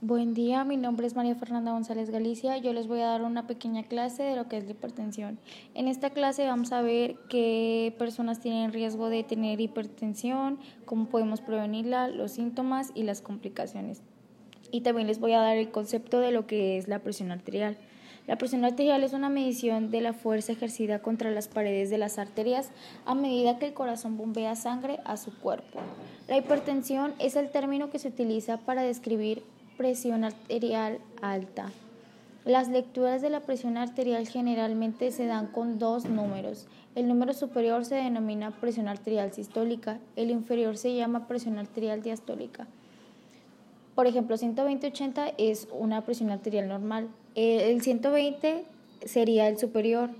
Buen día, mi nombre es María Fernanda González Galicia. Yo les voy a dar una pequeña clase de lo que es la hipertensión. En esta clase vamos a ver qué personas tienen riesgo de tener hipertensión, cómo podemos prevenirla, los síntomas y las complicaciones. Y también les voy a dar el concepto de lo que es la presión arterial. La presión arterial es una medición de la fuerza ejercida contra las paredes de las arterias a medida que el corazón bombea sangre a su cuerpo. La hipertensión es el término que se utiliza para describir presión arterial alta. Las lecturas de la presión arterial generalmente se dan con dos números. El número superior se denomina presión arterial sistólica, el inferior se llama presión arterial diastólica. Por ejemplo, 120-80 es una presión arterial normal. El 120 sería el superior,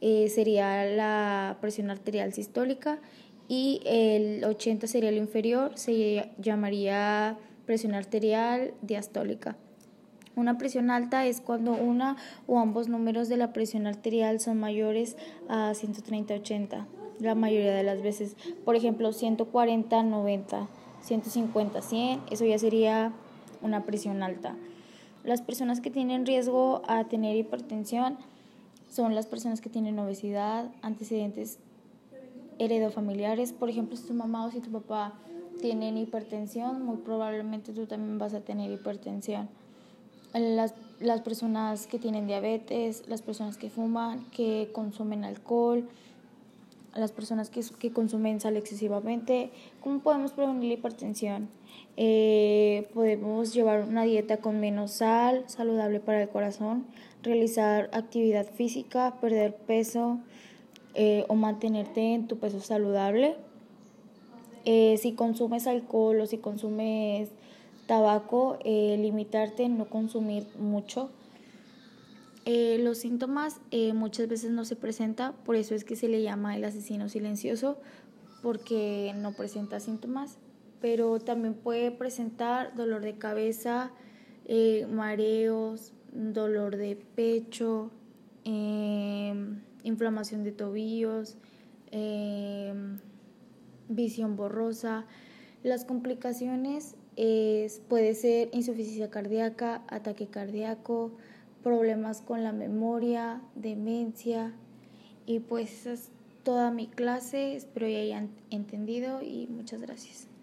eh, sería la presión arterial sistólica y el 80 sería el inferior, se llamaría presión arterial diastólica. Una presión alta es cuando una o ambos números de la presión arterial son mayores a 130-80, la mayoría de las veces. Por ejemplo, 140-90, 150-100, eso ya sería una presión alta. Las personas que tienen riesgo a tener hipertensión son las personas que tienen obesidad, antecedentes heredofamiliares, por ejemplo, si tu mamá o si tu papá tienen hipertensión, muy probablemente tú también vas a tener hipertensión. Las, las personas que tienen diabetes, las personas que fuman, que consumen alcohol, las personas que, que consumen sal excesivamente, ¿cómo podemos prevenir la hipertensión? Eh, podemos llevar una dieta con menos sal, saludable para el corazón, realizar actividad física, perder peso eh, o mantenerte en tu peso saludable eh, si consumes alcohol o si consumes tabaco, eh, limitarte, no consumir mucho. Eh, los síntomas muchas veces no se presentan, por eso es que se le llama el asesino silencioso, porque no presenta síntomas, pero también puede presentar dolor de cabeza, mareos, dolor de pecho, inflamación de tobillos, visión borrosa. Las complicaciones es, puede ser insuficiencia cardíaca, ataque cardíaco, problemas con la memoria, demencia y pues esa es toda mi clase, espero que hayan entendido y muchas gracias.